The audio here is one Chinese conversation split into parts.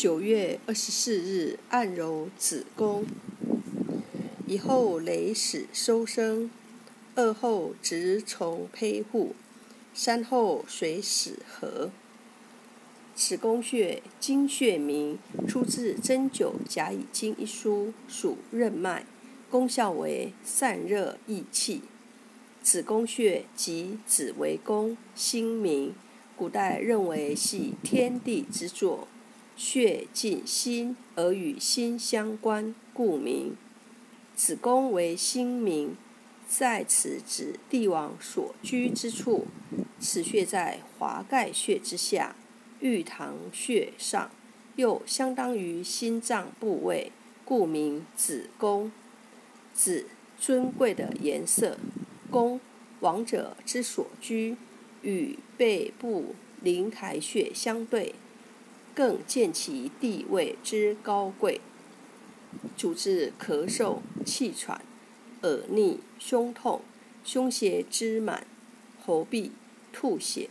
九月二十四日，按揉子宫。一后雷始收声，二后直从胚户，三后水始合。子宫穴，经穴名，出自《针灸甲乙经》一书，属任脉，功效为散热益气。子宫穴即子为宫，心名，古代认为系天地之作。血尽心而与心相关，故名。子宫为心名，在此指帝王所居之处。此穴在华盖穴之下，玉堂穴上，又相当于心脏部位，故名子宫。子，尊贵的颜色；宫，王者之所居，与背部灵台穴相对。更见其地位之高贵，主治咳嗽、气喘、耳逆、胸痛、胸胁之满、喉痹、吐血、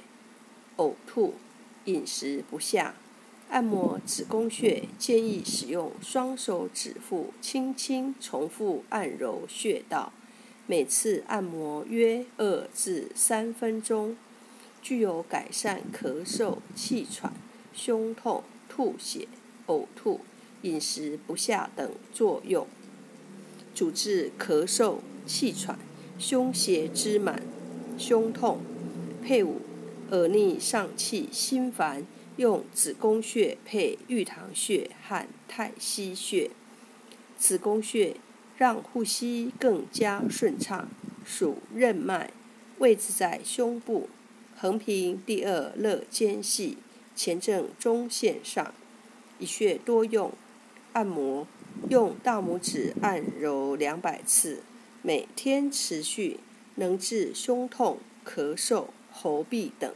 呕吐、饮食不下。按摩子宫穴，建议使用双手指腹，轻轻重复按揉穴道，每次按摩约二至三分钟，具有改善咳嗽、气喘。胸痛、吐血、呕吐、饮食不下等作用，主治咳嗽、气喘、胸胁之满、胸痛。配伍耳逆、上气、心烦，用子宫穴配玉堂穴和太溪穴。子宫穴让呼吸更加顺畅，属任脉，位置在胸部，横平第二肋间隙。前正中线上，一穴多用。按摩用大拇指按揉两百次，每天持续，能治胸痛、咳嗽、喉痹等。